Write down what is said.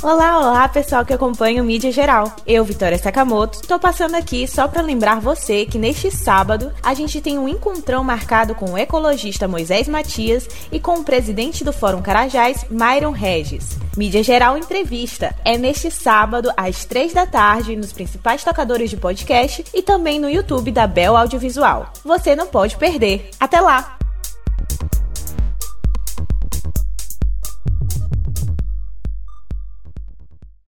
Olá, olá, pessoal que acompanha o Mídia Geral. Eu, Vitória Sakamoto, tô passando aqui só para lembrar você que neste sábado a gente tem um encontrão marcado com o ecologista Moisés Matias e com o presidente do Fórum Carajás, Myron Regis. Mídia Geral Entrevista é neste sábado às três da tarde nos principais tocadores de podcast e também no YouTube da Bel Audiovisual. Você não pode perder. Até lá!